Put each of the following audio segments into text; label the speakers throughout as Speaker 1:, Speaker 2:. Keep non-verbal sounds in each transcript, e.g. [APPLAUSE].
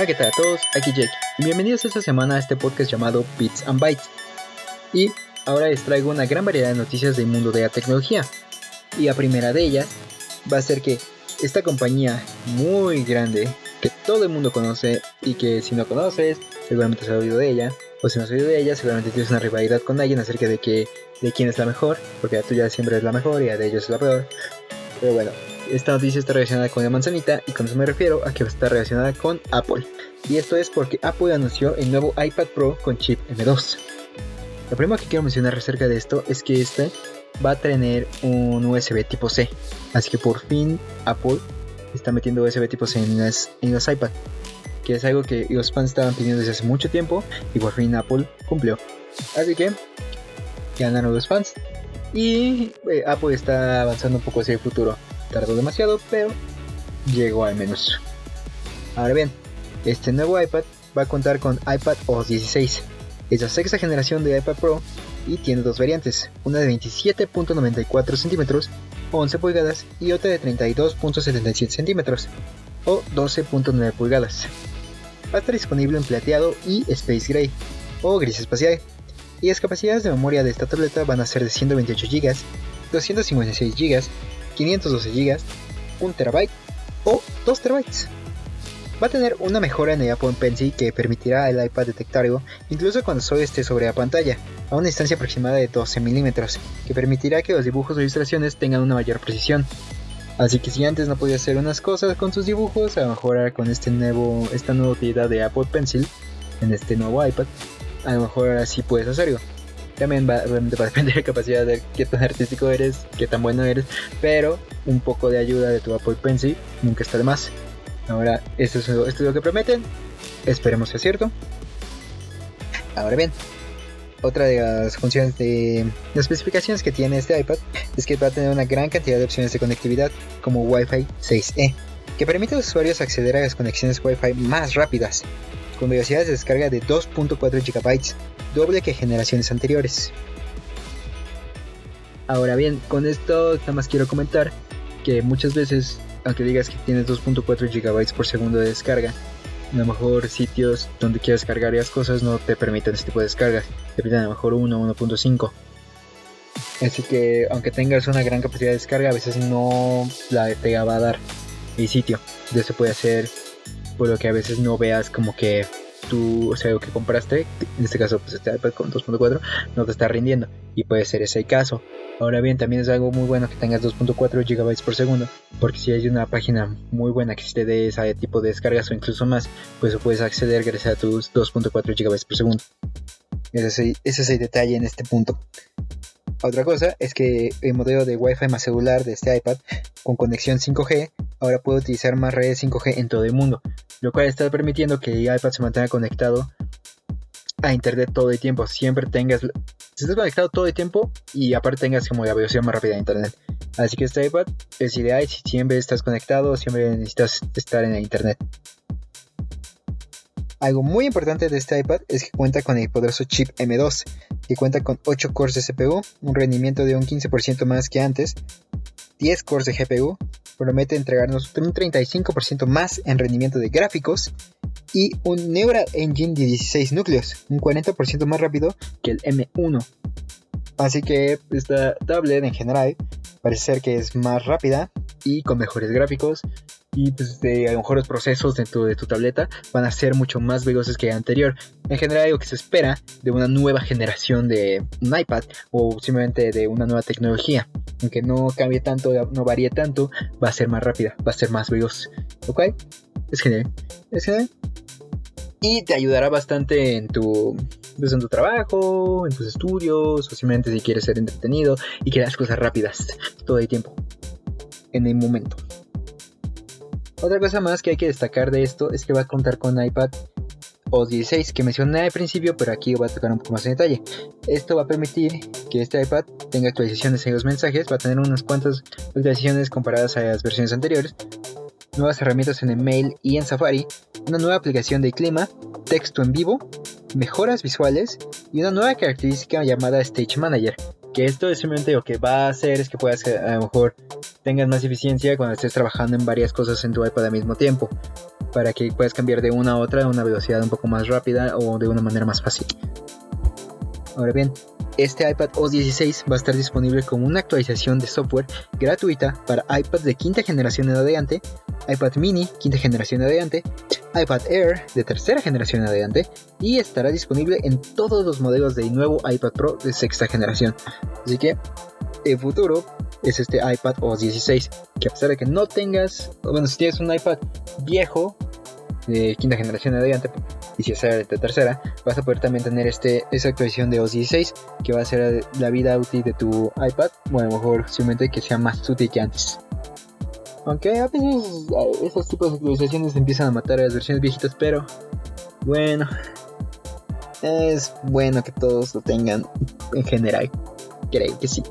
Speaker 1: Hola, ¿qué tal a todos? Aquí Jake. Bienvenidos esta semana a este podcast llamado Bits and Bytes. Y ahora les traigo una gran variedad de noticias del mundo de la tecnología. Y la primera de ellas va a ser que esta compañía muy grande que todo el mundo conoce y que si no conoces, seguramente has oído de ella, o si no has oído de ella, seguramente tienes una rivalidad con alguien acerca de que de quién es la mejor, porque la tuya siempre es la mejor y la de ellos es la peor. Pero bueno, esta noticia está relacionada con la manzanita y con eso me refiero a que está relacionada con Apple. Y esto es porque Apple anunció el nuevo iPad Pro con chip M2. Lo primero que quiero mencionar acerca de esto es que este va a tener un USB tipo C. Así que por fin Apple está metiendo USB tipo C en, los iPad. Que es algo que los fans estaban pidiendo desde hace mucho tiempo y por fin Apple cumplió. Así que ganaron los fans. Y eh, Apple está avanzando un poco hacia el futuro. Tardó demasiado, pero llegó al menos. Ahora bien, este nuevo iPad va a contar con iPad OS 16. Es la sexta generación de iPad Pro y tiene dos variantes, una de 27.94 centímetros 11 pulgadas y otra de 32.77 centímetros o 12.9 pulgadas. Va a estar disponible en plateado y Space Gray o gris espacial. Y las capacidades de memoria de esta tableta van a ser de 128 GB, 256 GB 512 GB, 1 TB o 2 TB. Va a tener una mejora en el Apple Pencil que permitirá al iPad detectarlo incluso cuando solo esté sobre la pantalla, a una distancia aproximada de 12 milímetros, que permitirá que los dibujos o ilustraciones tengan una mayor precisión. Así que si antes no podía hacer unas cosas con sus dibujos, a lo mejor con este nuevo, esta nueva utilidad de Apple Pencil, en este nuevo iPad, a lo mejor ahora sí puedes hacerlo. También va, a depender de la capacidad de qué tan artístico eres, qué tan bueno eres, pero un poco de ayuda de tu Apple Pencil nunca está de más. Ahora, esto es, esto es lo que prometen, esperemos que sea cierto. Ahora bien, otra de las funciones de las especificaciones que tiene este iPad es que va a tener una gran cantidad de opciones de conectividad como Wi-Fi 6E, que permite a los usuarios acceder a las conexiones Wi-Fi más rápidas, con velocidades de descarga de 2.4 GB doble que generaciones anteriores. Ahora bien, con esto nada más quiero comentar que muchas veces, aunque digas que tienes 2.4 GB por segundo de descarga, a lo mejor sitios donde quieras cargar las cosas no te permiten este tipo de descargas, te permiten a lo mejor 1 1.5. Así que aunque tengas una gran capacidad de descarga, a veces no la te va a dar el sitio. Entonces se puede hacer por lo que a veces no veas como que tú, o sea, lo que compraste, en este caso, pues este iPad con 2.4, no te está rindiendo. Y puede ser ese el caso. Ahora bien, también es algo muy bueno que tengas 2.4 GB por segundo, porque si hay una página muy buena que te dé ese tipo de descargas o incluso más, pues puedes acceder gracias a tus 2.4 GB por segundo. Ese, ese es el detalle en este punto. Otra cosa es que el modelo de Wi-Fi más celular de este iPad con conexión 5G ahora puede utilizar más redes 5G en todo el mundo, lo cual está permitiendo que el iPad se mantenga conectado a internet todo el tiempo. Siempre tengas, si estás conectado todo el tiempo y aparte tengas como la velocidad más rápida de internet. Así que este iPad es ideal si siempre estás conectado, siempre necesitas estar en el internet. Algo muy importante de este iPad es que cuenta con el poderoso chip M2, que cuenta con 8 cores de CPU, un rendimiento de un 15% más que antes, 10 cores de GPU, promete entregarnos un 35% más en rendimiento de gráficos y un Neural Engine de 16 núcleos, un 40% más rápido que el M1. Así que esta tablet en general parece ser que es más rápida y con mejores gráficos y pues de, a lo mejor los procesos dentro de tu tableta van a ser mucho más veloces que el anterior. En general, algo que se espera de una nueva generación de un iPad o simplemente de una nueva tecnología, aunque no cambie tanto, no varíe tanto, va a ser más rápida, va a ser más veloz. ¿Ok? Es genial. Es genial. Y te ayudará bastante en tu, pues, en tu trabajo, en tus estudios, o simplemente si quieres ser entretenido y quieres cosas rápidas todo el tiempo, en el momento. Otra cosa más que hay que destacar de esto es que va a contar con iPad OS 16 que mencioné al principio, pero aquí va a tocar un poco más en detalle. Esto va a permitir que este iPad tenga actualizaciones en los mensajes, va a tener unas cuantas actualizaciones comparadas a las versiones anteriores, nuevas herramientas en el mail y en Safari, una nueva aplicación de clima, texto en vivo, mejoras visuales y una nueva característica llamada Stage Manager, que esto es simplemente lo que va a hacer es que puedas a lo mejor tengas más eficiencia cuando estés trabajando en varias cosas en tu iPad al mismo tiempo. para que puedas cambiar de una a otra a una velocidad un poco más rápida o de una manera más fácil. Ahora bien, este iPad OS 16 va a estar disponible con una actualización de software gratuita para iPads de quinta generación en adelante, iPad mini quinta generación en adelante, iPad Air de tercera generación en adelante y estará disponible en todos los modelos del nuevo iPad Pro de sexta generación. Así que el futuro es este iPad OS 16, que a pesar de que no tengas, bueno, si tienes un iPad viejo de quinta generación en adelante, y si es de tercera, vas a poder también tener este, esa actualización de OS 16 que va a ser la vida útil de tu iPad, bueno, mejor simplemente que sea más útil que antes. Aunque a veces esos tipos de actualizaciones empiezan a matar a las versiones viejitas, pero bueno, es bueno que todos lo tengan en general. Creo que sí.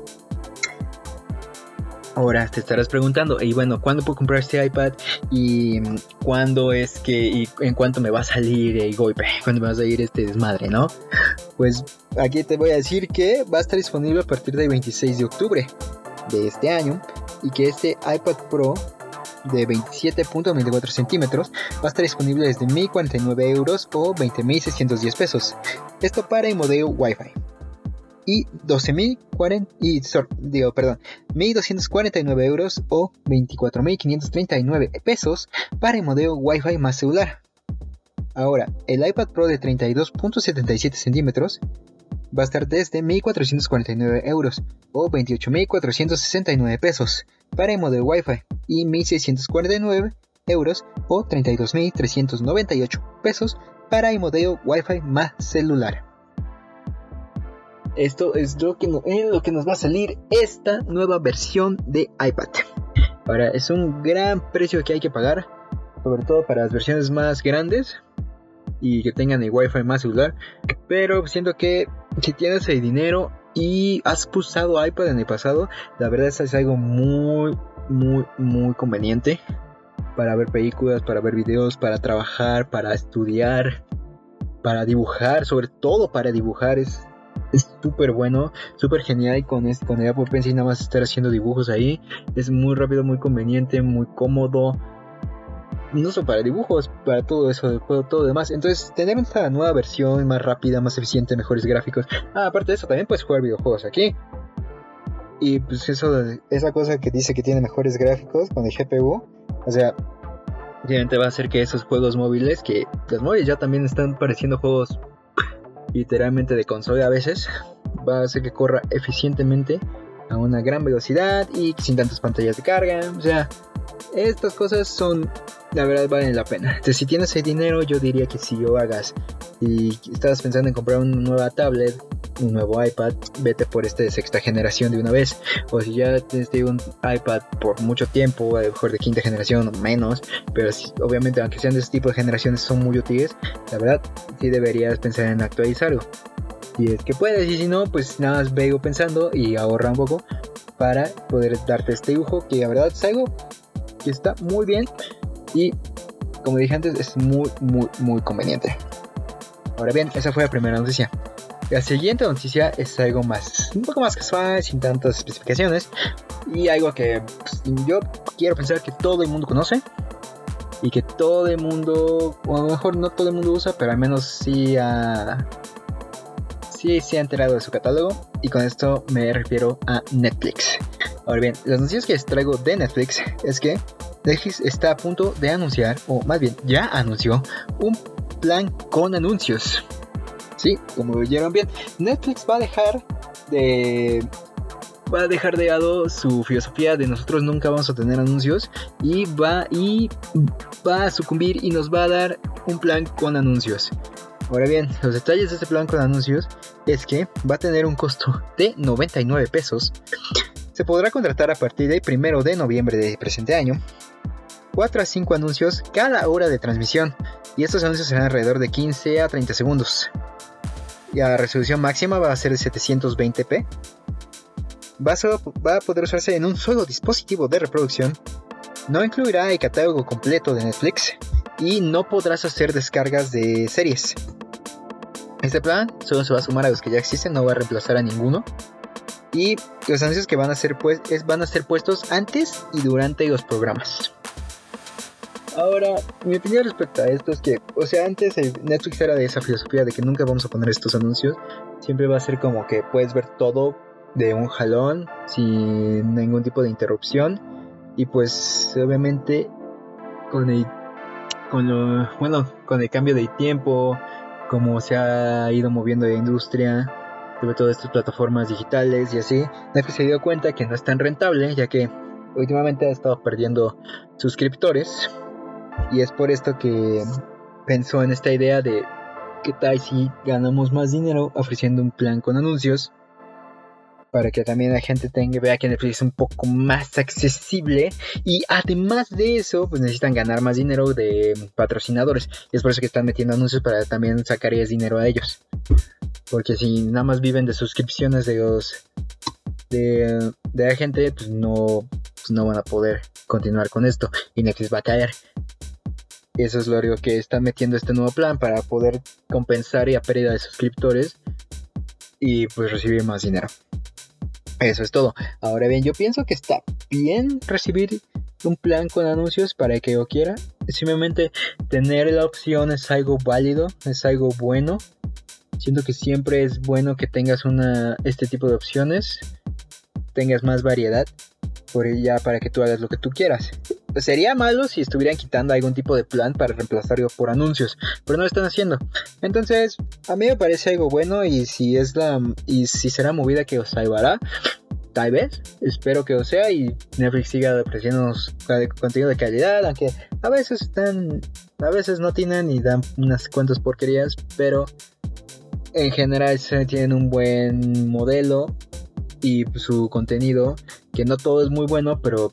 Speaker 1: Ahora te estarás preguntando, y bueno, ¿cuándo puedo comprar este iPad? ¿Y cuándo es que, y en cuánto me va a salir el golpe? [LAUGHS] ¿Cuándo me va a salir este desmadre, no? Pues aquí te voy a decir que va a estar disponible a partir del 26 de octubre de este año y que este iPad Pro de 27.24 centímetros va a estar disponible desde 1.049 euros o 20.610 pesos. Esto para el modelo Wi-Fi y 12.040 y digo, perdón, 1.249 euros o 24.539 pesos para el modelo Wi-Fi más celular. Ahora, el iPad Pro de 32.77 centímetros va a estar desde 1.449 euros o 28.469 pesos para el modelo Wi-Fi y 1.649 euros o 32.398 pesos para el modelo Wi-Fi más celular. Esto es lo que, lo que nos va a salir esta nueva versión de iPad. Ahora, es un gran precio que hay que pagar, sobre todo para las versiones más grandes y que tengan el Wi-Fi más celular. Pero siento que si tienes el dinero y has usado iPad en el pasado, la verdad es algo muy, muy, muy conveniente para ver películas, para ver videos, para trabajar, para estudiar, para dibujar, sobre todo para dibujar. Es es súper bueno, súper genial y con, con el Apple Pencil nada más estar haciendo dibujos ahí. Es muy rápido, muy conveniente, muy cómodo. No solo para dibujos, para todo eso, todo lo demás. Entonces, tener esta nueva versión más rápida, más eficiente, mejores gráficos. Ah, aparte de eso, también puedes jugar videojuegos aquí. Y pues eso, esa cosa que dice que tiene mejores gráficos con el GPU. O sea, obviamente va a hacer que esos juegos móviles, que los móviles ya también están pareciendo juegos literalmente de consola a veces, va a hacer que corra eficientemente a una gran velocidad y sin tantas pantallas de carga. O sea, estas cosas son, la verdad, valen la pena. Entonces, si tienes el dinero, yo diría que si lo hagas y estás pensando en comprar una nueva tablet, un nuevo iPad, vete por este de sexta generación de una vez. O si ya tienes un iPad por mucho tiempo, a lo mejor de quinta generación o menos, pero obviamente aunque sean de este tipo de generaciones son muy útiles, la verdad sí deberías pensar en actualizarlo. Si es que puedes y si no, pues nada más veo pensando y ahorra un poco para poder darte este dibujo que la verdad es algo que está muy bien y como dije antes es muy muy muy conveniente. Ahora bien, esa fue la primera noticia. La siguiente noticia es algo más, un poco más casual, sin tantas especificaciones y algo que pues, yo quiero pensar que todo el mundo conoce y que todo el mundo, o a lo mejor no todo el mundo usa, pero al menos sí ha, sí se ha enterado de su catálogo y con esto me refiero a Netflix. Ahora bien, las noticias que les traigo de Netflix es que Netflix está a punto de anunciar, o más bien ya anunció, un plan con anuncios. Sí, como oyeron bien, Netflix va a dejar de va a dejar de lado su filosofía de nosotros nunca vamos a tener anuncios y va y va a sucumbir y nos va a dar un plan con anuncios. Ahora bien, los detalles de este plan con anuncios es que va a tener un costo de 99 pesos. Se podrá contratar a partir del 1 de noviembre de presente año 4 a 5 anuncios cada hora de transmisión y estos anuncios serán alrededor de 15 a 30 segundos. La resolución máxima va a ser de 720p. Va a, va a poder usarse en un solo dispositivo de reproducción. No incluirá el catálogo completo de Netflix y no podrás hacer descargas de series. Este plan solo se va a sumar a los que ya existen, no va a reemplazar a ninguno. Y los anuncios que van a ser, pues, van a ser puestos antes y durante los programas. Ahora, mi opinión respecto a esto es que, o sea, antes Netflix era de esa filosofía de que nunca vamos a poner estos anuncios. Siempre va a ser como que puedes ver todo de un jalón, sin ningún tipo de interrupción. Y pues, obviamente, con el, con lo, bueno, con el cambio de tiempo, como se ha ido moviendo la industria, de todas estas plataformas digitales y así, Netflix se dio cuenta que no es tan rentable, ya que últimamente ha estado perdiendo suscriptores. Y es por esto que pensó en esta idea de qué tal si ganamos más dinero ofreciendo un plan con anuncios para que también la gente tenga vea que Netflix es un poco más accesible. Y además de eso pues necesitan ganar más dinero de patrocinadores. Y es por eso que están metiendo anuncios para también sacar dinero a ellos. Porque si nada más viven de suscripciones de los de, de la gente pues no pues no van a poder continuar con esto. Y Netflix va a caer. Eso es lo que está metiendo este nuevo plan para poder compensar y a pérdida de suscriptores. Y pues recibir más dinero. Eso es todo. Ahora bien, yo pienso que está bien recibir un plan con anuncios para que yo quiera. Simplemente tener la opción es algo válido, es algo bueno. Siento que siempre es bueno que tengas una este tipo de opciones, tengas más variedad por ya para que tú hagas lo que tú quieras. Sería malo si estuvieran quitando algún tipo de plan para reemplazarlo por anuncios, pero no lo están haciendo. Entonces, a mí me parece algo bueno y si es la y si será movida que os salvará, tal vez, espero que lo sea y Netflix siga ofreciéndonos contenido de calidad, aunque a veces están a veces no tienen y dan unas cuantas porquerías, pero en general tienen un buen modelo y su contenido, que no todo es muy bueno, pero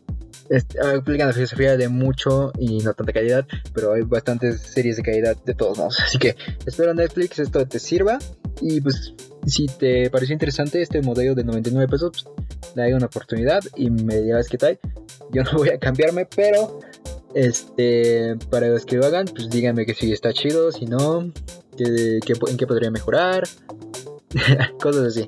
Speaker 1: aplican la filosofía de mucho y no tanta calidad, pero hay bastantes series de calidad de todos modos. [LAUGHS] Así que espero Netflix esto te sirva y pues si te pareció interesante este modelo de 99 pesos, pues dale una oportunidad y me digas qué tal. Yo [LAUGHS] no voy a cambiarme, pero este para los que lo hagan, pues díganme que si está chido, si no, que, en qué podría mejorar, [LAUGHS] cosas así.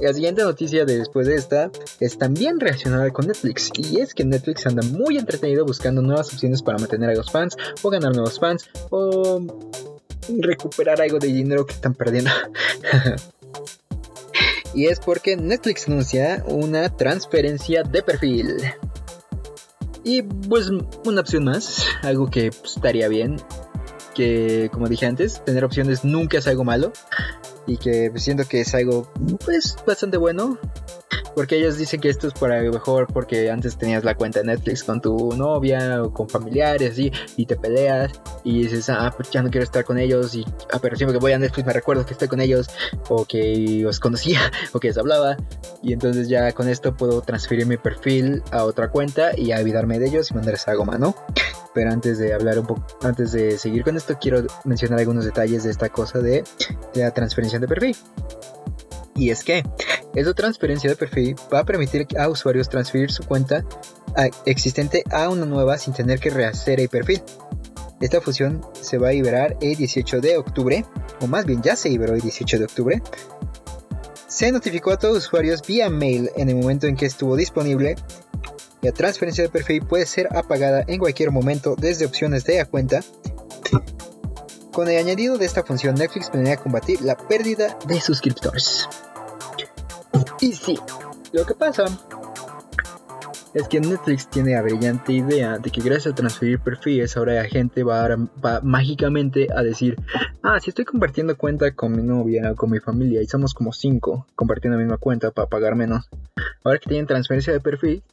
Speaker 1: La siguiente noticia de después de esta es también relacionada con Netflix y es que Netflix anda muy entretenido buscando nuevas opciones para mantener a los fans o ganar nuevos fans o recuperar algo de dinero que están perdiendo. [LAUGHS] y es porque Netflix anuncia una transferencia de perfil. Y pues una opción más, algo que pues, estaría bien, que como dije antes, tener opciones nunca es algo malo y que siento que es algo pues bastante bueno porque ellos dicen que esto es para mejor porque antes tenías la cuenta de Netflix con tu novia o con familiares y, y te peleas y dices, ah, pues ya no quiero estar con ellos y ah, pero siempre que voy a Netflix me recuerdo que estoy con ellos o que os conocía [LAUGHS] o que les hablaba y entonces ya con esto puedo transferir mi perfil a otra cuenta y olvidarme de ellos y mandarles algo más, ¿no? Pero antes de hablar un poco, antes de seguir con esto, quiero mencionar algunos detalles de esta cosa de la transferencia de perfil. Y es que esta transferencia de perfil va a permitir a usuarios transferir su cuenta existente a una nueva sin tener que rehacer el perfil. Esta función se va a liberar el 18 de octubre, o más bien ya se liberó el 18 de octubre. Se notificó a todos los usuarios vía mail en el momento en que estuvo disponible. La transferencia de perfil puede ser apagada en cualquier momento desde opciones de la cuenta con el añadido de esta función, Netflix planea combatir la pérdida de suscriptores. Y sí, lo que pasa es que Netflix tiene la brillante idea de que gracias a transferir perfiles ahora la gente va, mágicamente a decir, ah, si estoy compartiendo cuenta con mi novia o con mi familia y somos como cinco compartiendo la misma cuenta para pagar menos, ahora que tienen transferencia de perfil,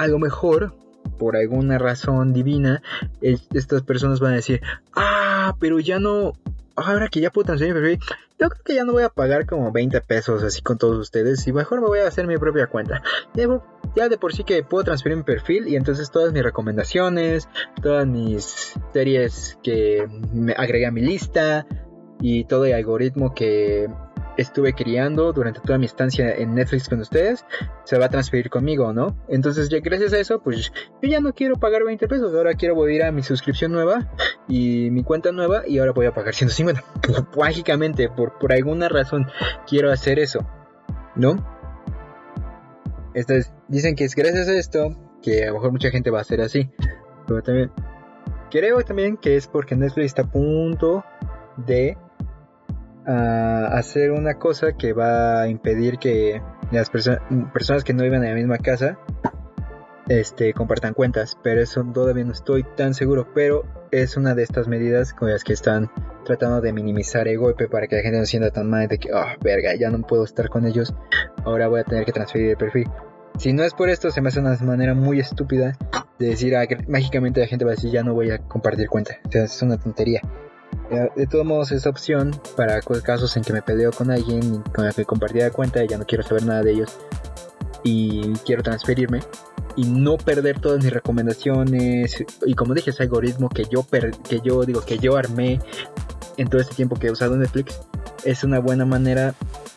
Speaker 1: a lo mejor por alguna razón divina, estas personas van a decir, ah, pero ya no, ahora que ya puedo transferir mi perfil, yo creo que ya no voy a pagar como 20 pesos así con todos ustedes y mejor me voy a hacer mi propia cuenta. Ya de por sí que puedo transferir mi perfil y entonces todas mis recomendaciones, todas mis series que me agregué a mi lista y todo el algoritmo que estuve criando durante toda mi estancia en Netflix con ustedes, se va a transferir conmigo, ¿no? Entonces, ya gracias a eso, pues yo ya no quiero pagar 20 pesos, ahora quiero ir a mi suscripción nueva y mi cuenta nueva y ahora voy a pagar 150. Mágicamente, [LAUGHS] por, por alguna razón, quiero hacer eso, ¿no? Entonces, dicen que es gracias a esto que a lo mejor mucha gente va a hacer así, pero también Creo también que es porque Netflix está a punto de ah, hacer una cosa que va a impedir que las personas que no viven en la misma casa este, compartan cuentas, pero eso todavía no estoy tan seguro, pero es una de estas medidas con las que están tratando de minimizar el golpe para que la gente no sienta tan mal de que, oh, verga, ya no puedo estar con ellos, ahora voy a tener que transferir el perfil. Si no es por esto, se me hace una manera muy estúpida de decir, ah, mágicamente la gente va a decir, ya no voy a compartir cuenta. O sea, es una tontería. De todos modos, esa opción para casos en que me peleo con alguien con el que compartía la cuenta y ya no quiero saber nada de ellos y quiero transferirme, y no perder todas mis recomendaciones y como dije ese algoritmo que yo que yo digo que yo armé en todo este tiempo que he usado Netflix es una buena manera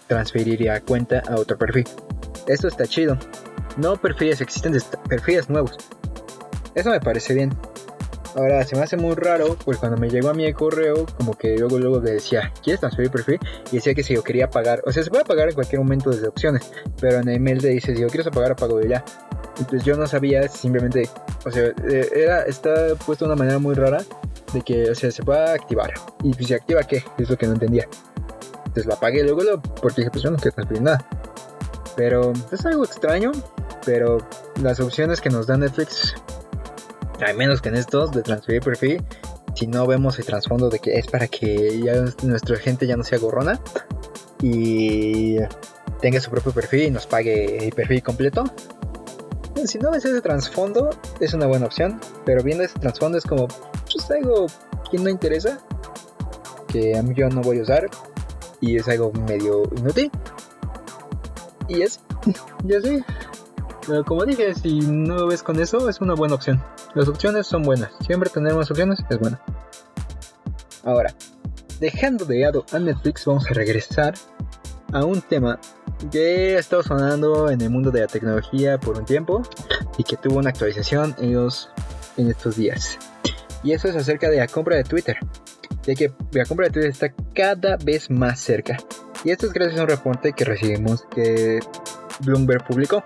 Speaker 1: transferir ya cuenta a otro perfil. Esto está chido. No perfiles existentes perfiles nuevos. Eso me parece bien Ahora, se me hace muy raro, pues cuando me llegó a mí el correo, como que luego luego decía, ¿quieres transferir perfil? Y decía que si yo quería pagar, o sea, se puede pagar en cualquier momento desde opciones, pero en el email te dice, si yo quiero pagar, pago ya. Entonces yo no sabía, simplemente, o sea, eh, era, está puesto de una manera muy rara de que, o sea, se pueda activar. Y si se activa, ¿qué? Es lo que no entendía. Entonces la apagué luego, luego porque dije, pues yo no quiero transferir nada. Pero es algo extraño, pero las opciones que nos da Netflix, hay menos que en estos de transferir perfil, si no vemos el trasfondo de que es para que nuestra gente ya no sea gorrona y tenga su propio perfil y nos pague el perfil completo, si no ves ese trasfondo, es una buena opción. Pero viendo ese trasfondo es como, pues algo que no interesa, que yo no voy a usar, y es algo medio inútil. Y es, [LAUGHS] ya sé. Pero como dije, si no ves con eso, es una buena opción. Las opciones son buenas. Siempre tener más opciones es bueno. Ahora, dejando de lado a Netflix, vamos a regresar a un tema que ha estado sonando en el mundo de la tecnología por un tiempo y que tuvo una actualización ellos en estos días. Y eso es acerca de la compra de Twitter. Ya que la compra de Twitter está cada vez más cerca. Y esto es gracias a un reporte que recibimos que Bloomberg publicó.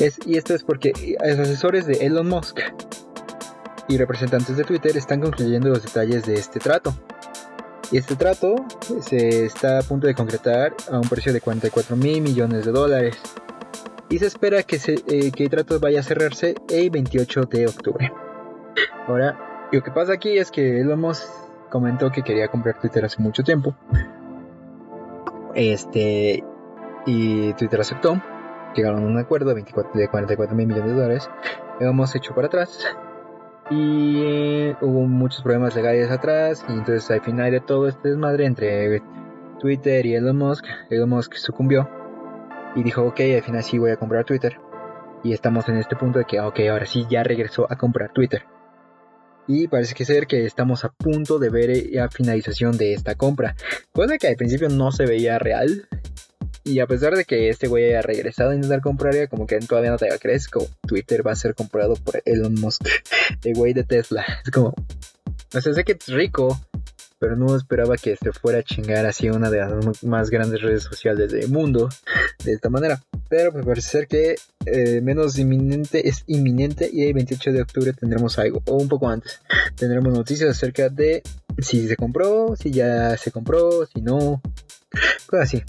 Speaker 1: Es, y esto es porque los asesores de Elon Musk y representantes de Twitter están concluyendo los detalles de este trato. Y este trato se está a punto de concretar a un precio de 44 mil millones de dólares. Y se espera que, eh, que el trato vaya a cerrarse el 28 de octubre. Ahora, lo que pasa aquí es que Elon Musk comentó que quería comprar Twitter hace mucho tiempo. Este. Y Twitter aceptó. Llegaron a un acuerdo de, 24, de 44 mil millones de dólares. Hemos hecho para atrás. Y eh, hubo muchos problemas legales atrás. Y entonces al final de todo este desmadre entre Twitter y Elon Musk, Elon Musk sucumbió y dijo ok, al final sí voy a comprar Twitter y estamos en este punto de que ok, ahora sí ya regresó a comprar Twitter y parece que ser que estamos a punto de ver la finalización de esta compra, cosa que al principio no se veía real y a pesar de que este güey haya regresado a intentar comprar, como que todavía no te crees, como Twitter va a ser comprado por Elon Musk, [LAUGHS] el güey de Tesla. Es como, o sea, sé que es rico, pero no esperaba que este fuera a chingar así una de las más grandes redes sociales del mundo [LAUGHS] de esta manera. Pero pues parece ser que eh, menos inminente es inminente y el 28 de octubre tendremos algo, o un poco antes, tendremos noticias acerca de si se compró, si ya se compró, si no, cosas así.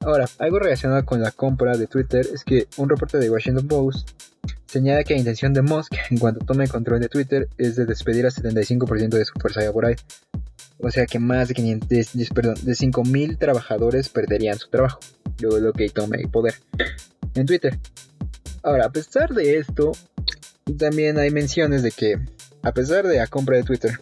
Speaker 1: Ahora, algo relacionado con la compra de Twitter es que un reporte de Washington Post señala que la intención de Musk en cuanto tome el control de Twitter es de despedir a 75% de su fuerza laboral. O sea que más de 500, perdón, de 5.000 trabajadores perderían su trabajo, luego lo que tome el poder en Twitter. Ahora, a pesar de esto, también hay menciones de que, a pesar de la compra de Twitter,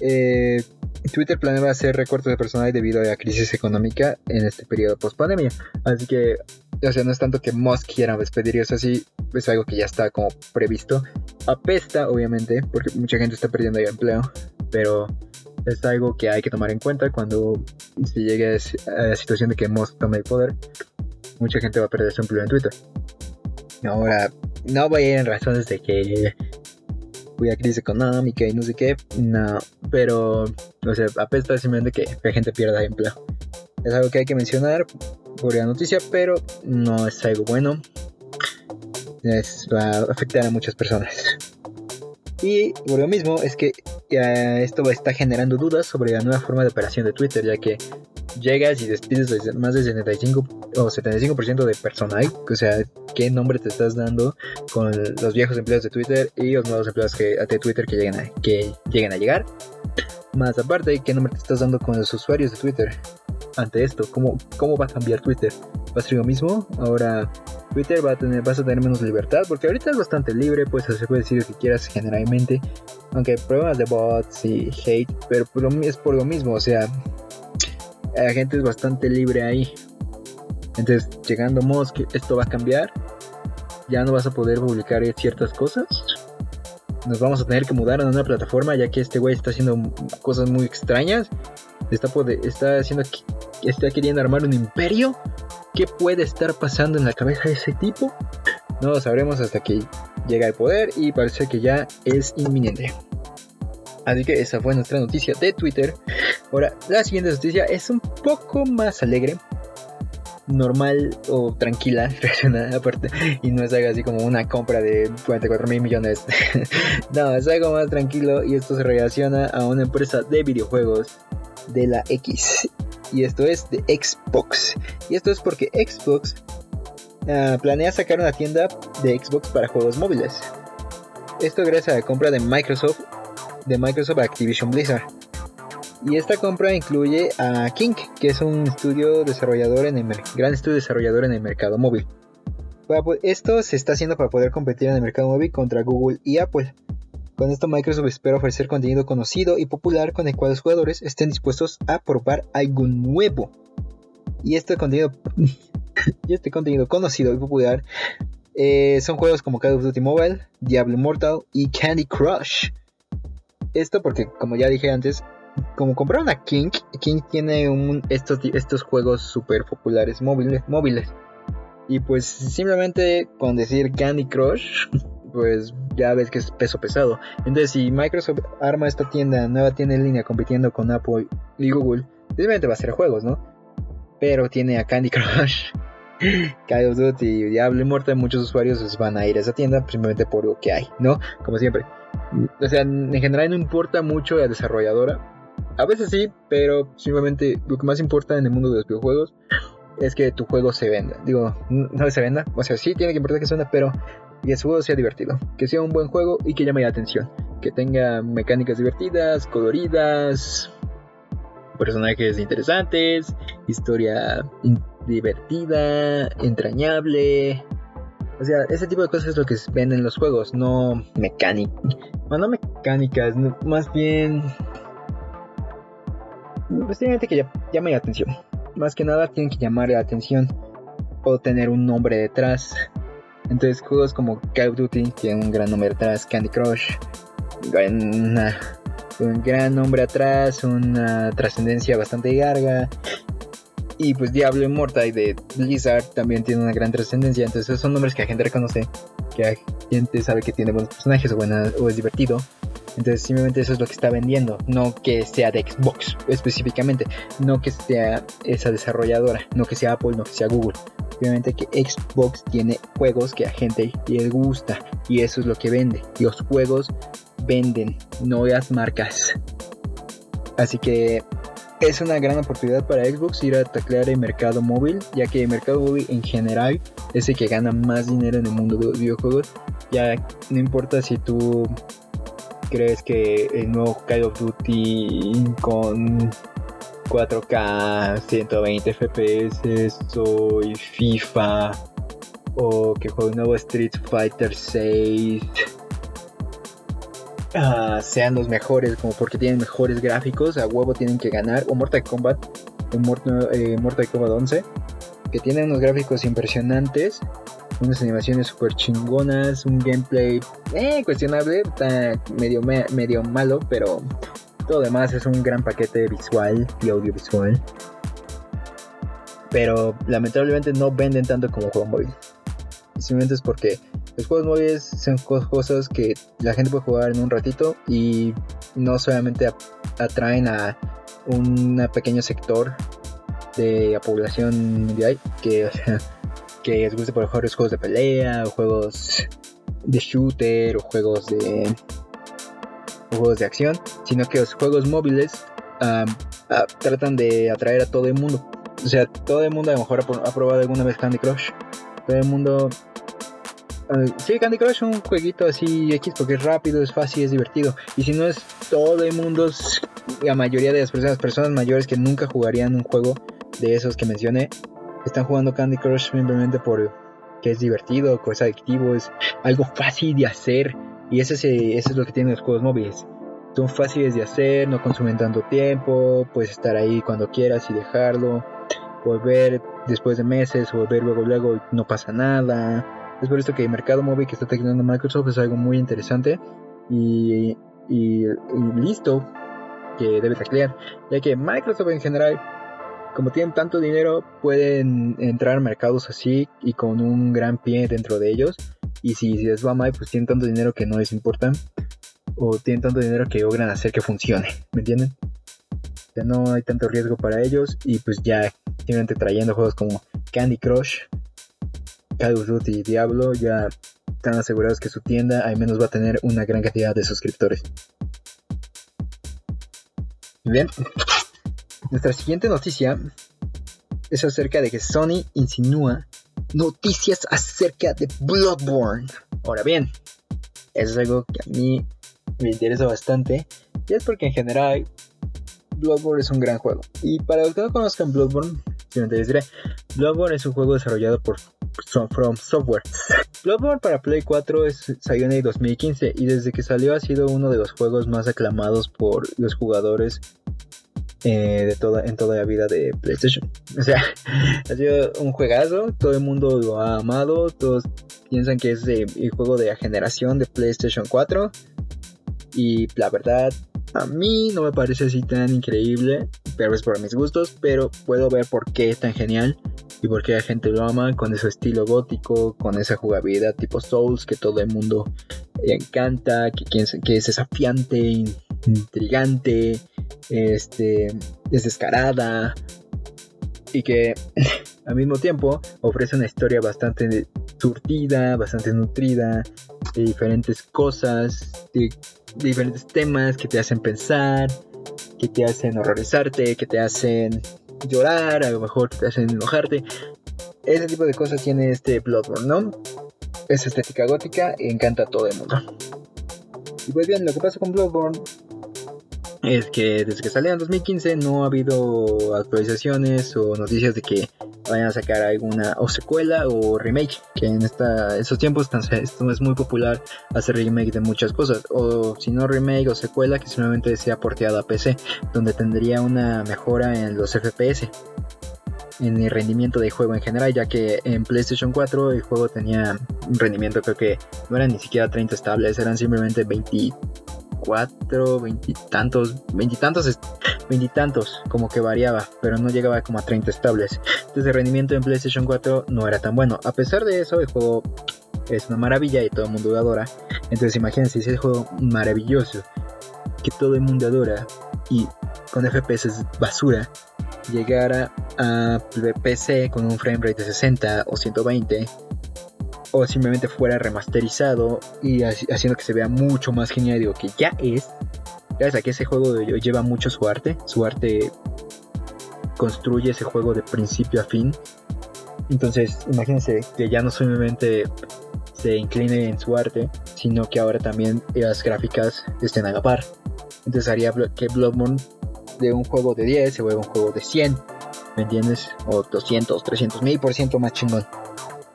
Speaker 1: eh, Twitter planeaba hacer recortes de personal debido a la crisis económica en este periodo post pandemia. Así que, o sea, no es tanto que Musk quiera despedir eso así, es algo que ya está como previsto. Apesta, obviamente, porque mucha gente está perdiendo el empleo, pero es algo que hay que tomar en cuenta cuando se llegue a la situación de que Musk tome el poder. Mucha gente va a perder su empleo en Twitter. Ahora, no voy a ir en razones de que a crisis económica y no sé qué. No, pero, o sea, apesta simplemente que la gente pierda empleo. Es algo que hay que mencionar por la noticia, pero no es algo bueno. Es, va a afectar a muchas personas. Y por lo mismo es que esto está generando dudas sobre la nueva forma de operación de Twitter, ya que llegas y despides más del 75 o 75% de personal, o sea, qué nombre te estás dando con los viejos empleados de Twitter y los nuevos empleados que, de Twitter que lleguen, a, que lleguen a llegar. Más aparte, qué nombre te estás dando con los usuarios de Twitter ante esto, cómo, cómo va a cambiar Twitter. ¿Va a ser lo mismo? Ahora Twitter va a tener, vas a tener menos libertad, porque ahorita es bastante libre, puedes hacer, puedes decir lo que quieras generalmente, aunque hay problemas de bots y hate, pero es por lo mismo, o sea, la gente es bastante libre ahí. Entonces, llegando Musk, esto va a cambiar. Ya no vas a poder publicar ciertas cosas. Nos vamos a tener que mudar a una plataforma ya que este güey está haciendo cosas muy extrañas. Está, está haciendo está queriendo armar un imperio. ¿Qué puede estar pasando en la cabeza de ese tipo? No lo sabremos hasta que llega al poder y parece que ya es inminente. Así que esa fue nuestra noticia de Twitter. Ahora, la siguiente noticia es un poco más alegre. Normal o tranquila, [LAUGHS] aparte, y no es algo así como una compra de 44 mil millones. [LAUGHS] no, es algo más tranquilo y esto se relaciona a una empresa de videojuegos de la X. Y esto es de Xbox. Y esto es porque Xbox ah, planea sacar una tienda de Xbox para juegos móviles. Esto gracias a la compra de Microsoft de Microsoft Activision Blizzard. Y esta compra incluye a King, que es un estudio desarrollador en el gran estudio desarrollador en el mercado móvil. Esto se está haciendo para poder competir en el mercado móvil contra Google y Apple. Con esto Microsoft espera ofrecer contenido conocido y popular con el cual los jugadores estén dispuestos a probar algo nuevo. Y este contenido, [LAUGHS] y este contenido conocido y popular eh, son juegos como Call of Duty Mobile, Diablo Immortal y Candy Crush. Esto porque, como ya dije antes, como compraron a King, King tiene estos, estos juegos súper populares móviles, móviles. Y pues simplemente con decir Candy Crush, [LAUGHS] pues ya ves que es peso pesado. Entonces si Microsoft arma esta tienda, nueva tienda en línea compitiendo con Apple y Google, simplemente va a ser juegos, ¿no? Pero tiene a Candy [LAUGHS] Crush, Call of Duty Diablo Immortal, muchos usuarios van a ir a esa tienda simplemente por lo que hay, ¿no? Como siempre. O sea, en general no importa mucho la desarrolladora. A veces sí, pero simplemente lo que más importa en el mundo de los videojuegos es que tu juego se venda. Digo, no se venda. O sea, sí tiene que importar que se venda, pero que su juego sea divertido. Que sea un buen juego y que llame la atención. Que tenga mecánicas divertidas, coloridas, personajes interesantes, historia divertida, entrañable, o sea, ese tipo de cosas es lo que ven en los juegos, no mecánicas. Bueno, no mecánicas, más bien. Pues que llame la atención. Más que nada tienen que llamar la atención o tener un nombre detrás. Entonces, juegos como Call of Duty tienen un gran nombre detrás, Candy Crush, un gran nombre atrás, una trascendencia bastante larga y pues Diablo Immortal de Blizzard también tiene una gran trascendencia. Entonces son nombres que la gente reconoce, que la gente sabe que tiene buenos personajes o es divertido. Entonces simplemente eso es lo que está vendiendo, no que sea de Xbox específicamente, no que sea esa desarrolladora, no que sea Apple, no que sea Google. Obviamente que Xbox tiene juegos que a gente le gusta y eso es lo que vende. Los juegos venden, no las marcas. Así que es una gran oportunidad para Xbox ir a taclear el mercado móvil, ya que el mercado móvil en general es el que gana más dinero en el mundo de los videojuegos. Ya no importa si tú crees que el nuevo Call of Duty con 4K, 120 FPS, soy FIFA, o que juegue un nuevo Street Fighter 6 Ah, sean los mejores, como porque tienen mejores gráficos, a huevo tienen que ganar, o Mortal Kombat, eh, Mortal, Kombat 11, que tienen unos gráficos impresionantes, unas animaciones super chingonas, un gameplay eh, cuestionable, medio, medio malo, pero todo demás es un gran paquete visual y audiovisual. Pero lamentablemente no venden tanto como juego móvil. Simplemente es porque los juegos móviles son cosas que la gente puede jugar en un ratito y no solamente atraen a un pequeño sector de la población mundial que, que les guste por jugar juegos de pelea o juegos de shooter o juegos de juegos de acción, sino que los juegos móviles tratan de atraer a todo el mundo. O sea, todo el mundo a lo mejor ha, probado alguna vez Candy Crush. Todo el mundo... sí, Candy Crush es un jueguito así X porque es rápido, es fácil, es divertido. Y si no es todo el mundo, la mayoría de las personas, personas mayores que nunca jugarían un juego de esos que mencioné, están jugando Candy Crush simplemente por que es divertido, que es adictivo, es algo fácil de hacer. Y eso es, eso es lo que tienen los juegos móviles son fáciles de hacer, no consumen tanto tiempo, puedes estar ahí cuando quieras y dejarlo, volver después de meses, volver luego luego no pasa nada. Es por esto que el mercado móvil que está teniendo Microsoft es algo muy interesante y, y, listo que debe taclear, ya que Microsoft en general, como tienen tanto dinero, pueden entrar a mercados así y con un gran pie dentro de ellos. Y si, si les va mal, pues tienen tanto dinero que no les importa o tienen tanto dinero que logran hacer que funcione, ¿me entienden? Ya no hay tanto riesgo para ellos y pues ya simplemente trayendo juegos como Candy Crush, Call of Duty y Diablo ya están asegurados que su tienda al menos va a tener una gran cantidad de suscriptores. Bien, nuestra siguiente noticia es acerca de que Sony insinúa noticias acerca de Bloodborne. Ahora bien, eso es algo que a mí me interesa bastante. Y es porque en general Bloodborne es un gran juego. Y para los que no conozcan Bloodborne, simplemente les diré, Bloodborne es un juego desarrollado por From Software. Bloodborne para Play 4 es, salió en el 2015 y desde que salió ha sido uno de los juegos más aclamados por los jugadores eh, de toda, en toda la vida de PlayStation. [LAUGHS] O sea, [LAUGHS] ha sido un juegazo, todo el mundo lo ha amado, todos piensan que es el juego de la generación de PlayStation 4 y la verdad, a mí no me parece así tan increíble, pero es por mis gustos, pero puedo ver por qué es tan genial y por qué la gente lo ama con ese estilo gótico, con esa jugabilidad tipo Souls que todo el mundo encanta, que es desafiante, intrigante, este, es descarada y que [LAUGHS] al mismo tiempo ofrece una historia bastante surtida, bastante nutrida, de diferentes cosas, de diferentes temas que te hacen pensar, que te hacen horrorizarte, que te hacen llorar, a lo mejor te hacen enojarte. Ese tipo de cosas tiene este Bloodborne, ¿no? Es estética gótica y encanta a todo el mundo. Y pues bien, lo que pasa con Bloodborne es que desde que salió en 2015 no ha habido actualizaciones o noticias de que vayan a sacar alguna o secuela o remake, que en esta, estos tiempos esto es muy popular hacer remake de muchas cosas, o si no remake o secuela que simplemente sea porteada a PC, donde tendría una mejora en los FPS, en el rendimiento del juego en general, ya que en PlayStation 4 el juego tenía un rendimiento creo que no eran ni siquiera 30 estables, eran simplemente 20 24, veintitantos, veintitantos, veintitantos, como que variaba, pero no llegaba como a 30 estables. Entonces el rendimiento en PlayStation 4 no era tan bueno. A pesar de eso, el juego es una maravilla y todo el mundo lo adora. Entonces imagínense, es el juego maravilloso que todo el mundo adora y con FPS basura, llegara a PC con un frame rate de 60 o 120 o simplemente fuera remasterizado y haciendo que se vea mucho más genial. Digo que ya es, gracias a que ese juego lleva mucho su arte, su arte construye ese juego de principio a fin. Entonces, imagínense que ya no solamente se incline en su arte, sino que ahora también las gráficas estén a la par. Entonces haría que Bloodborne de un juego de 10 se vuelva un juego de 100, ¿me entiendes? O 200, 300, mil por ciento más chingón.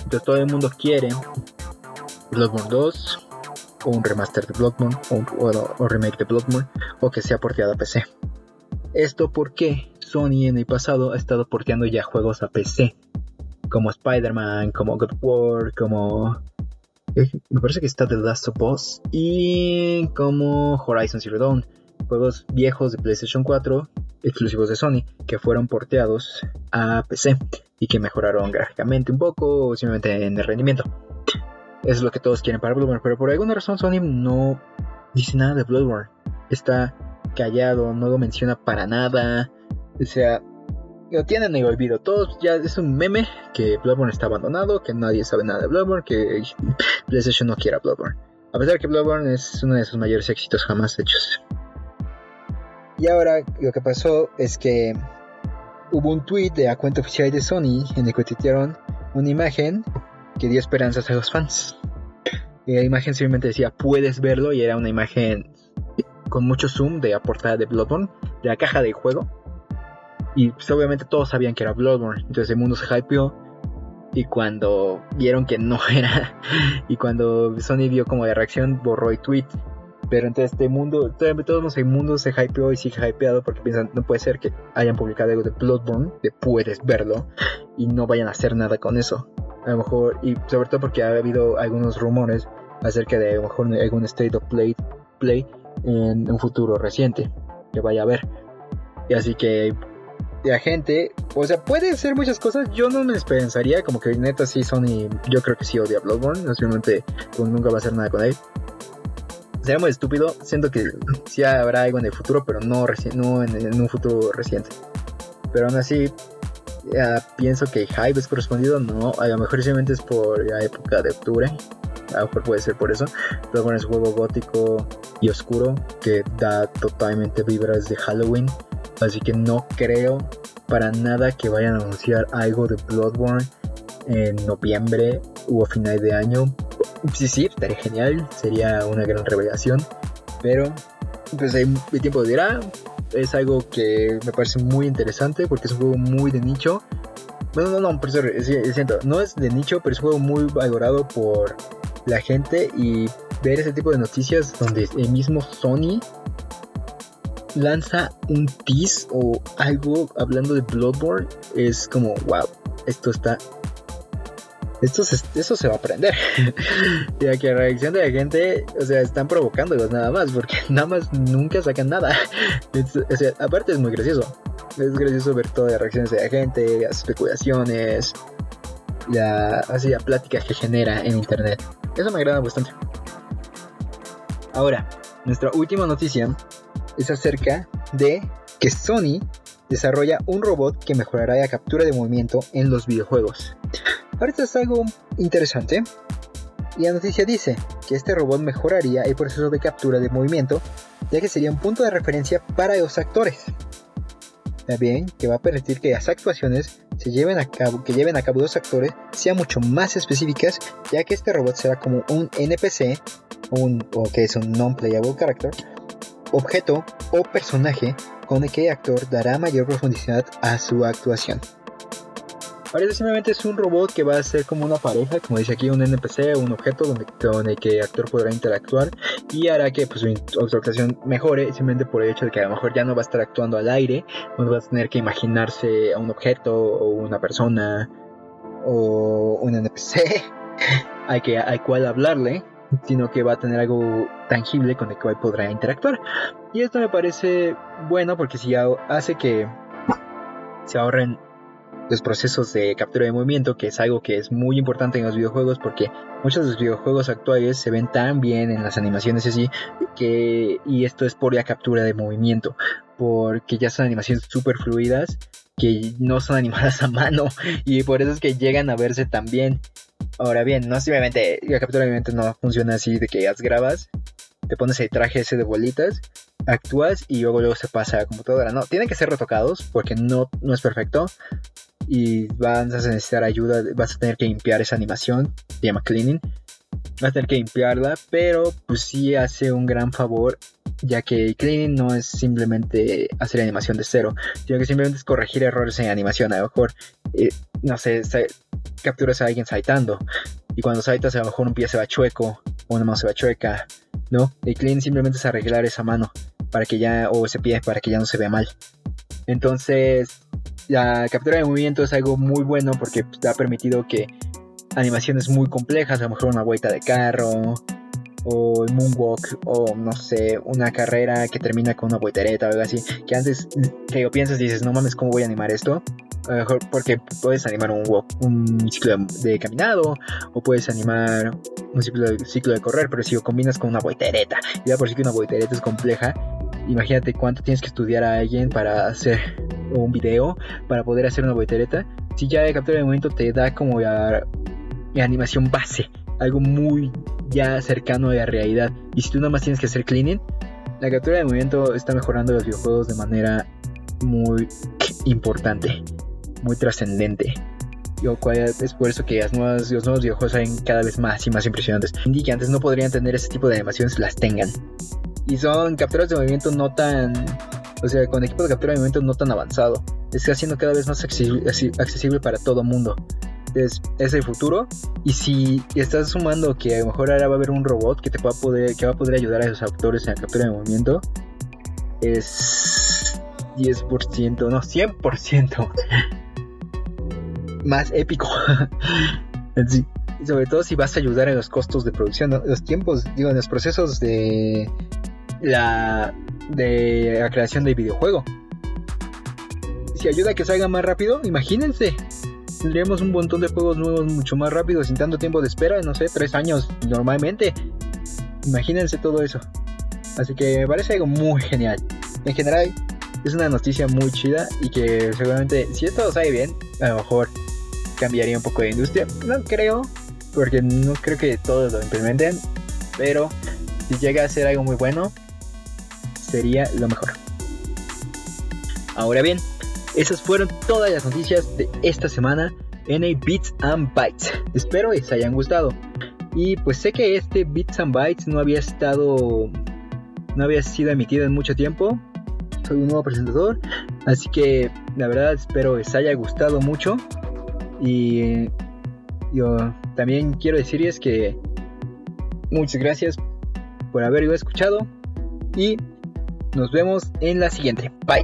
Speaker 1: Todo el mundo quiere Bloodborne 2 o un remaster de Bloodborne o, remake de Bloodborne o que sea porteado a PC. Esto porque Sony en el pasado ha estado porteando ya juegos a PC como Spider-Man, como God of War, como eh, me parece que está The Last of Us y como Horizon Zero Dawn, juegos viejos de PlayStation 4 exclusivos de Sony que fueron porteados a PC y que mejoraron gráficamente un poco o simplemente en el rendimiento. Es lo que todos quieren para Bloodborne, pero por alguna razón Sony no dice nada de Bloodborne. Está callado, no lo menciona para nada. O sea, lo tienen en olvido. Todos ya es un meme que Bloodborne está abandonado, que nadie sabe nada de Bloodborne, que [LAUGHS] PlayStation no quiere Bloodborne. A pesar que Bloodborne es uno de sus mayores éxitos jamás hechos. Y ahora lo que pasó es que hubo un tweet de la cuenta oficial de Sony en el que tuitearon una imagen que dio esperanzas a los fans. La imagen simplemente decía puedes verlo y era una imagen con mucho zoom de la portada de Bloodborne, de la caja del juego. Y pues, obviamente todos sabían que era Bloodborne, entonces el mundo se hypeó. Y cuando vieron que no [LAUGHS] era, y cuando Sony vio como la reacción, borró el tweet pero entonces este mundo, todos el mundo se hypeó y sigue hypeado porque piensan, no puede ser que hayan publicado algo de Bloodborne, de puedes verlo, y no vayan a hacer nada con eso. A lo mejor, y sobre todo porque ha habido algunos rumores acerca de a lo mejor algún State of Play, play en un futuro reciente que vaya a haber. Y así que la gente, o sea, puede ser muchas cosas. Yo no me pensaría como que neta sí Sony, yo creo que sí odia Bloodborne, simplemente pues, nunca va a hacer nada con él sería muy estúpido. Siento que sí habrá algo en el futuro, pero no, no en, un futuro reciente. Pero aún así, pienso que hype es correspondido. No, a lo mejor simplemente es por la época de octubre. A lo mejor puede ser por eso. Pero bueno, es un juego gótico y oscuro que da totalmente vibras de Halloween. Así que no creo para nada que vayan a anunciar algo de Bloodborne en noviembre o a final de año sí, sí, estaría genial, sería una gran revelación, pero pues el tiempo dirá, es algo que me parece muy interesante porque es un juego muy de nicho. Bueno, no, no, por eso siento, no es de nicho, pero es un juego muy valorado por la gente y ver ese tipo de noticias donde el mismo Sony lanza un tease o algo hablando de Bloodborne es como wow, esto está esto se, eso se va a aprender. [LAUGHS] ya que la reacción de la gente, o sea, están provocándolos nada más, porque [LAUGHS] nada más nunca sacan nada. o sea, aparte es muy gracioso. Es gracioso ver todas las reacciones de la gente, las especulaciones, la, así, la plática que genera en internet. Eso me agrada bastante. Ahora, nuestra última noticia es acerca de que Sony desarrolla un robot que mejorará la captura de movimiento en los videojuegos. Ahorita es algo interesante. Y la noticia dice que este robot mejoraría el proceso de captura de movimiento, ya que sería un punto de referencia para los actores. También que va a permitir que las actuaciones se lleven a cabo, que lleven a cabo los actores sean mucho más específicas, ya que este robot será como un NPC, un, o que es un non-playable character, objeto o personaje con el que el actor dará mayor profundidad a su actuación. Parece simplemente es un robot que va a ser como una pareja, como dice aquí, un NPC, un objeto donde, con el que actor podrá interactuar y hará que pues, su actuación mejore simplemente por el hecho de que a lo mejor ya no va a estar actuando al aire, no va a tener que imaginarse a un objeto o una persona o un NPC [LAUGHS] al, que, al cual hablarle, sino que va a tener algo tangible con el cual podrá interactuar. Y esto me parece bueno porque si hace que se ahorren los procesos de captura de movimiento, que es algo que es muy importante en los videojuegos porque muchos de los videojuegos actuales se ven tan bien en las animaciones y así, que, y esto es por la captura de movimiento, porque ya son animaciones súper fluidas que no son animadas [LAUGHS] a mano y por eso es que llegan a verse tan bien. Ahora bien, no simplemente la captura de movimiento no funciona así de que ya grabas, te pones el traje ese de bolitas, actúas y luego luego se pasa a la computadora. No, tienen que ser retocados porque no, no es perfecto, y vas a necesitar ayuda, vas a tener que limpiar esa animación, se llama cleaning, vas a tener que limpiarla, pero pues sí hace un gran favor, ya que cleaning no es simplemente hacer animación de cero, sino que simplemente es corregir errores en animación, a lo mejor, eh, no sé, capturas a alguien saltando, y cuando saltas a lo mejor un pie se va chueco, o una mano se va chueca, ¿no? El cleaning simplemente es arreglar esa mano, para que ya, o ese pie, para que ya no se vea mal. Entonces, la captura de movimiento es algo muy bueno porque pues, te ha permitido que animaciones muy complejas, a lo mejor una vuelta de carro, o el moonwalk, o no sé, una carrera que termina con una voltereta o algo así, que antes que lo piensas y dices, no mames, ¿cómo voy a animar esto? A lo mejor porque puedes animar un walk, un ciclo de, caminado, o puedes animar un ciclo de, ciclo de correr, pero si lo combinas con una voltereta, y ya por sí que una voltereta es compleja, imagínate cuánto tienes que estudiar a alguien para hacer un video para poder hacer una voltereta. Si ya de captura de momento te da como la, animación base, algo muy ya cercano a la realidad. Y si tú nada más tienes que hacer cleaning, la captura de movimiento está mejorando los videojuegos de manera muy importante, muy trascendente. Y es por eso que las nuevas, los nuevos videojuegos salen cada vez más y más impresionantes. Y que antes no podrían tener ese tipo de animaciones, las tengan. Y son capturas de movimiento no tan. O sea, con equipos de captura de movimiento no tan avanzado. Está haciendo cada vez más accesible, para todo mundo. Es, es, el futuro. Y si estás sumando que a lo mejor ahora va a haber un robot que te va a poder, que va a poder ayudar a los autores en la captura de movimiento, es 10%, no, 100% [LAUGHS] más épico. [LAUGHS] Y sobre todo si vas a ayudar en los costos de producción, los tiempos, digo, en los procesos de la, de la creación del videojuego. Si ayuda a que salga más rápido, imagínense. Tendríamos un montón de juegos nuevos mucho más rápido, sin tanto tiempo de espera, no sé, tres años normalmente. Imagínense todo eso. Así que me parece algo muy genial. En general, es una noticia muy chida y que seguramente, si esto sale bien, a lo mejor cambiaría un poco de industria. No creo, porque no creo que todos lo implementen, pero si llega a ser algo muy bueno, sería lo mejor. Ahora bien, esas fueron todas las noticias de esta semana en el Bits and Bytes. Espero les hayan gustado. Y pues sé que este Bits and Bytes no había estado. no había sido emitido en mucho tiempo. Soy un nuevo presentador. Así que la verdad espero les haya gustado mucho. Y yo también quiero decirles que muchas gracias por haberlo escuchado y nos vemos en la siguiente. Bye.